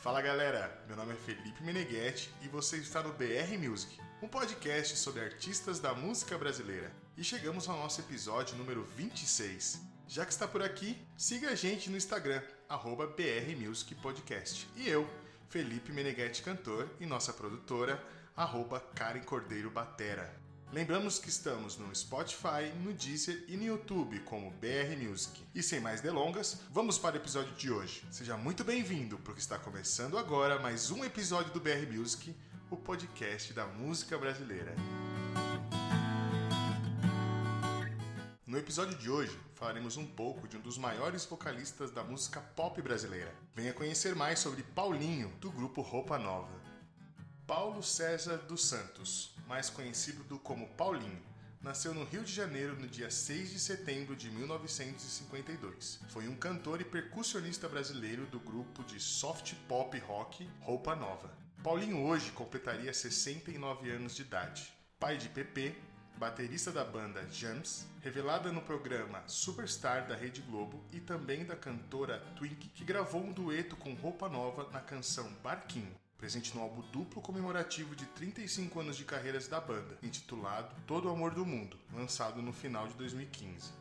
Fala galera, meu nome é Felipe Meneghetti e você está no BR Music, um podcast sobre artistas da música brasileira. E chegamos ao nosso episódio número 26. Já que está por aqui, siga a gente no Instagram, arroba BR Music Podcast. E eu, Felipe Meneghetti Cantor, e nossa produtora, arroba Karen Cordeiro Batera. Lembramos que estamos no Spotify, no Deezer e no YouTube como BR Music. E sem mais delongas, vamos para o episódio de hoje. Seja muito bem-vindo, porque está começando agora mais um episódio do BR Music, o podcast da música brasileira. No episódio de hoje, falaremos um pouco de um dos maiores vocalistas da música pop brasileira. Venha conhecer mais sobre Paulinho, do grupo Roupa Nova. Paulo César dos Santos, mais conhecido como Paulinho, nasceu no Rio de Janeiro no dia 6 de setembro de 1952. Foi um cantor e percussionista brasileiro do grupo de soft pop rock Roupa Nova. Paulinho hoje completaria 69 anos de idade. Pai de Pepe, baterista da banda Jams, revelada no programa Superstar da Rede Globo e também da cantora Twink, que gravou um dueto com Roupa Nova na canção Barquinho presente no álbum duplo comemorativo de 35 anos de carreiras da banda, intitulado Todo o Amor do Mundo, lançado no final de 2015.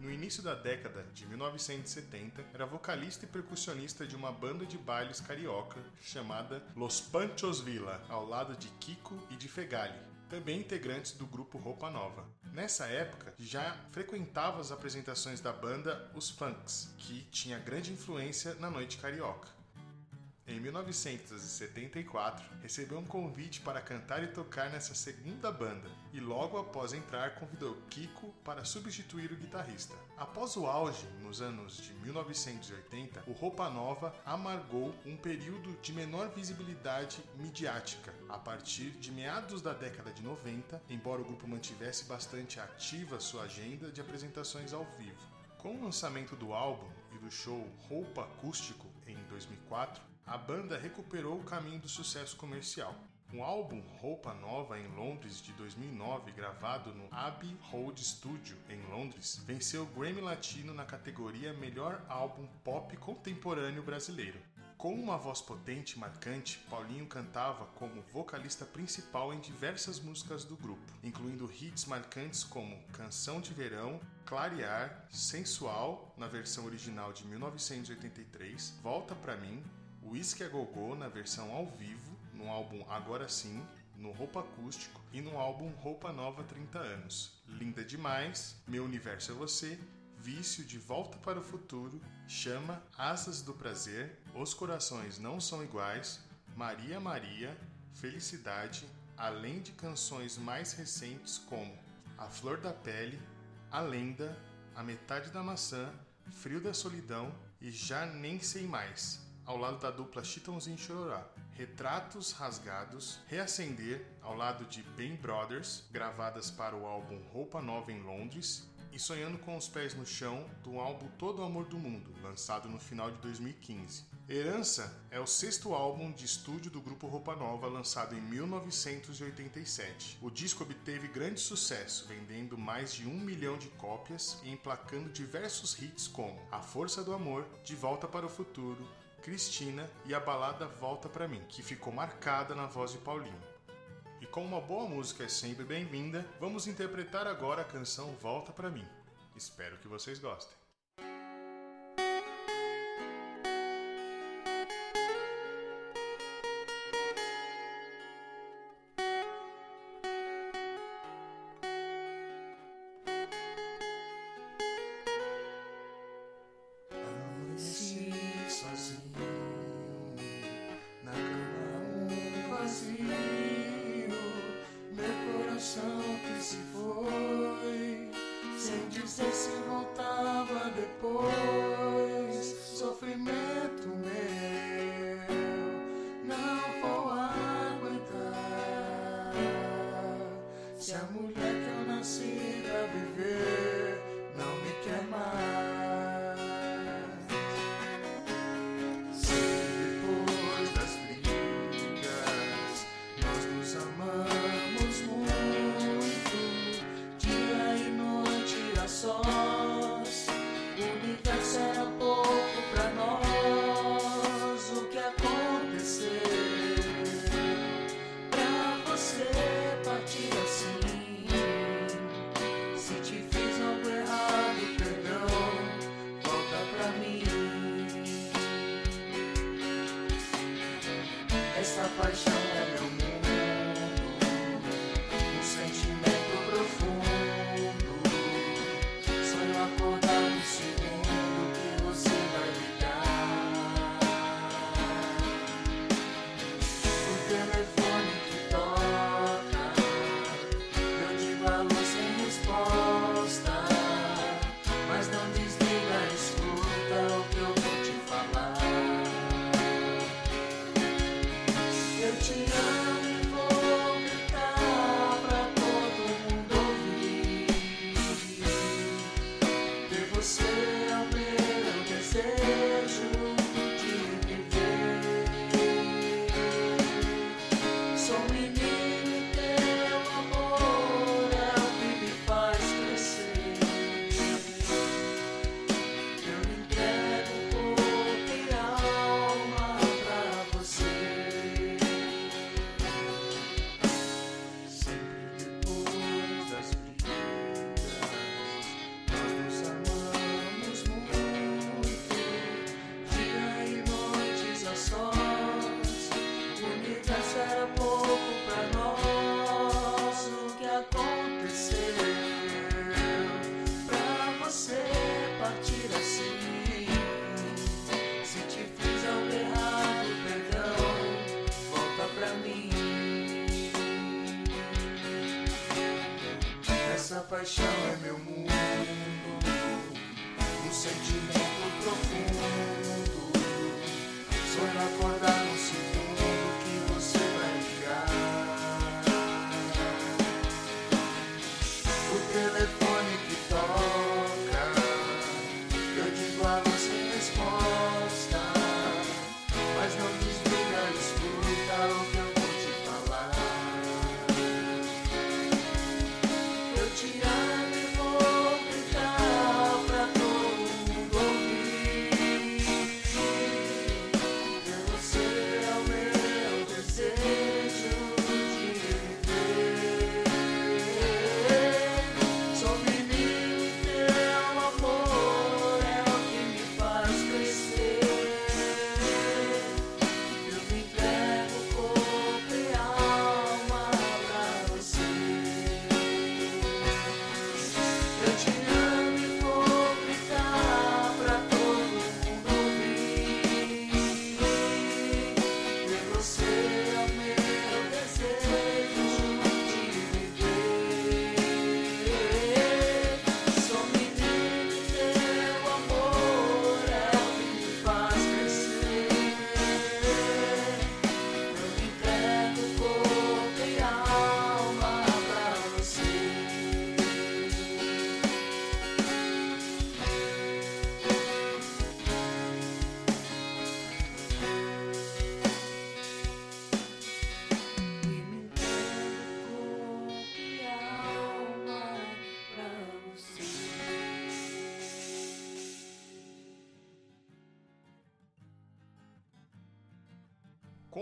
No início da década de 1970, era vocalista e percussionista de uma banda de bailes carioca chamada Los Panchos Villa, ao lado de Kiko e de Fegali, também integrantes do grupo Roupa Nova. Nessa época, já frequentava as apresentações da banda Os Funks, que tinha grande influência na noite carioca. Em 1974, recebeu um convite para cantar e tocar nessa segunda banda e logo após entrar convidou Kiko para substituir o guitarrista. Após o auge, nos anos de 1980, o Roupa Nova amargou um período de menor visibilidade midiática a partir de meados da década de 90, embora o grupo mantivesse bastante ativa sua agenda de apresentações ao vivo. Com o lançamento do álbum e do show Roupa Acústico em 2004, a banda recuperou o caminho do sucesso comercial. Um álbum Roupa Nova em Londres de 2009, gravado no Abbey Road Studio em Londres, venceu o Grammy Latino na categoria Melhor Álbum Pop Contemporâneo Brasileiro. Com uma voz potente e marcante, Paulinho cantava como vocalista principal em diversas músicas do grupo, incluindo hits marcantes como Canção de Verão, Clarear, Sensual, na versão original de 1983, Volta Pra Mim, Whisky a Gogô na versão ao vivo, no álbum Agora Sim, no Roupa Acústico e no álbum Roupa Nova 30 Anos. Linda Demais, Meu Universo é Você Vício de Volta para o Futuro, Chama, Asas do Prazer, Os Corações Não São Iguais, Maria Maria, Felicidade, além de canções mais recentes como A Flor da Pele, A Lenda, A Metade da Maçã, Frio da Solidão e Já Nem Sei Mais, ao lado da dupla Chitãozinho Chororá. Retratos Rasgados, Reacender, ao lado de Ben Brothers, gravadas para o álbum Roupa Nova em Londres, e Sonhando com os Pés no Chão, do álbum Todo o Amor do Mundo, lançado no final de 2015. Herança é o sexto álbum de estúdio do grupo Roupa Nova, lançado em 1987. O disco obteve grande sucesso, vendendo mais de um milhão de cópias e emplacando diversos hits como A Força do Amor, De Volta para o Futuro, Cristina e a balada Volta para mim, que ficou marcada na voz de Paulinho. E como uma boa música é sempre bem-vinda, vamos interpretar agora a canção Volta para mim. Espero que vocês gostem. Paixão é meu mundo, um sentimento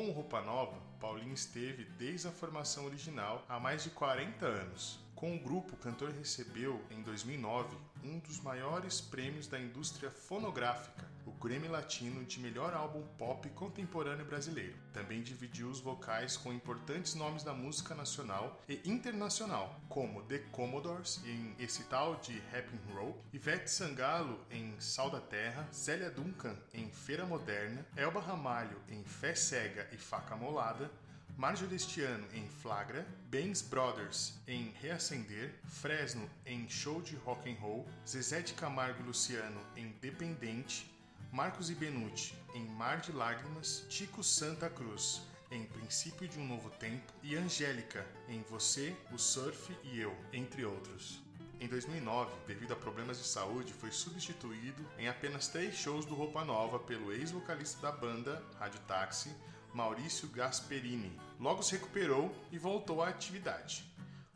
Com o Roupa Nova, Paulinho esteve desde a formação original há mais de 40 anos. Com o grupo, o cantor recebeu, em 2009, um dos maiores prêmios da indústria fonográfica, Grammy Latino de melhor álbum pop contemporâneo brasileiro. Também dividiu os vocais com importantes nomes da música nacional e internacional, como The Commodores em esse tal de Happy Row, Ivete Sangalo em Sal da Terra, Célia Duncan em Feira Moderna, Elba Ramalho em Fé Cega e Faca Molada, Márcio Destiano em Flagra, Benz Brothers em Reacender, Fresno em Show de Rock and Roll, Zezé de Camargo Luciano em Dependente, Marcos e Benucci em Mar de Lágrimas, Chico Santa Cruz em Princípio de um Novo Tempo e Angélica em Você, o Surf e Eu, entre outros. Em 2009, devido a problemas de saúde, foi substituído em apenas três shows do Roupa Nova pelo ex-vocalista da banda, Rádio Táxi, Maurício Gasperini. Logo se recuperou e voltou à atividade.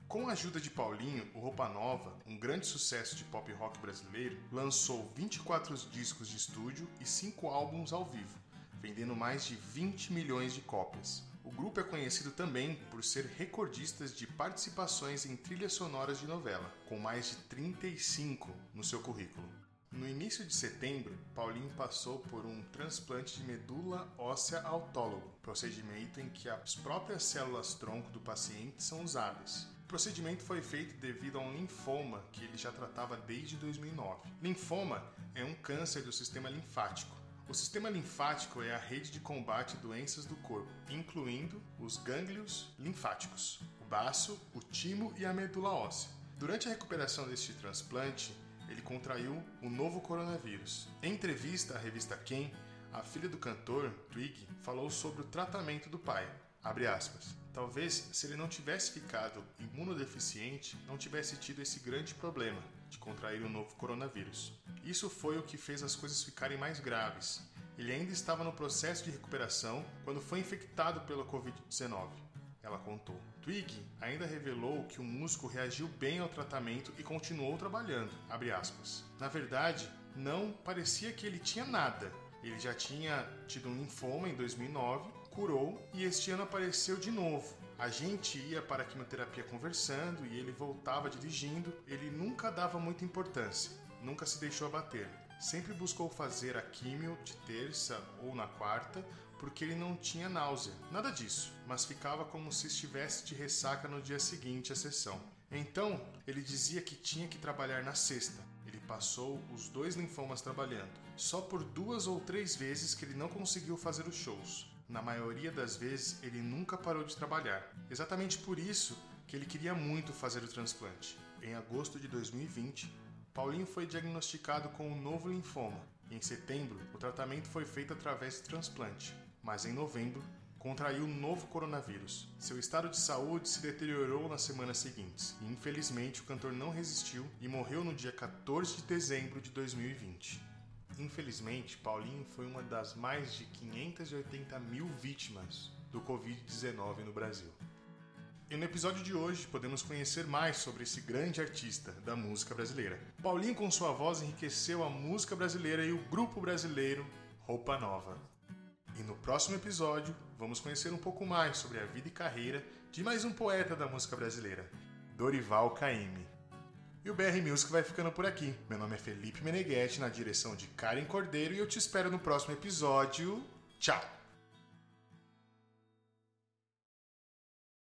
Com a ajuda de Paulinho, o Roupa Nova, um grande sucesso de pop rock brasileiro, lançou 24 discos de estúdio e 5 álbuns ao vivo, vendendo mais de 20 milhões de cópias. O grupo é conhecido também por ser recordistas de participações em trilhas sonoras de novela, com mais de 35 no seu currículo. No início de setembro, Paulinho passou por um transplante de medula óssea autólogo, procedimento em que as próprias células tronco do paciente são usadas. O procedimento foi feito devido a um linfoma que ele já tratava desde 2009. Linfoma é um câncer do sistema linfático. O sistema linfático é a rede de combate a doenças do corpo, incluindo os gânglios linfáticos, o baço, o timo e a medula óssea. Durante a recuperação deste transplante, ele contraiu o novo coronavírus. Em entrevista à revista Quem, a filha do cantor, Twig, falou sobre o tratamento do pai. Abre aspas. Talvez se ele não tivesse ficado imunodeficiente, não tivesse tido esse grande problema de contrair o novo coronavírus. Isso foi o que fez as coisas ficarem mais graves. Ele ainda estava no processo de recuperação quando foi infectado pela Covid-19 ela contou. Twig ainda revelou que o músico reagiu bem ao tratamento e continuou trabalhando. Na verdade, não parecia que ele tinha nada. Ele já tinha tido um linfoma em 2009, curou e este ano apareceu de novo. A gente ia para a quimioterapia conversando e ele voltava dirigindo. Ele nunca dava muita importância, nunca se deixou abater. Sempre buscou fazer a químio de terça ou na quarta, porque ele não tinha náusea, nada disso, mas ficava como se estivesse de ressaca no dia seguinte à sessão. Então, ele dizia que tinha que trabalhar na sexta. Ele passou os dois linfomas trabalhando. Só por duas ou três vezes que ele não conseguiu fazer os shows. Na maioria das vezes, ele nunca parou de trabalhar. Exatamente por isso que ele queria muito fazer o transplante. Em agosto de 2020, Paulinho foi diagnosticado com um novo linfoma. Em setembro, o tratamento foi feito através de transplante, mas em novembro, contraiu um novo coronavírus. Seu estado de saúde se deteriorou nas semanas seguintes e, infelizmente, o cantor não resistiu e morreu no dia 14 de dezembro de 2020. Infelizmente, Paulinho foi uma das mais de 580 mil vítimas do Covid-19 no Brasil. E no episódio de hoje podemos conhecer mais sobre esse grande artista da música brasileira. Paulinho, com sua voz, enriqueceu a música brasileira e o grupo brasileiro Roupa Nova. E no próximo episódio, vamos conhecer um pouco mais sobre a vida e carreira de mais um poeta da música brasileira, Dorival Caymmi. E o BR Music vai ficando por aqui. Meu nome é Felipe Meneghetti, na direção de Karen Cordeiro, e eu te espero no próximo episódio. Tchau!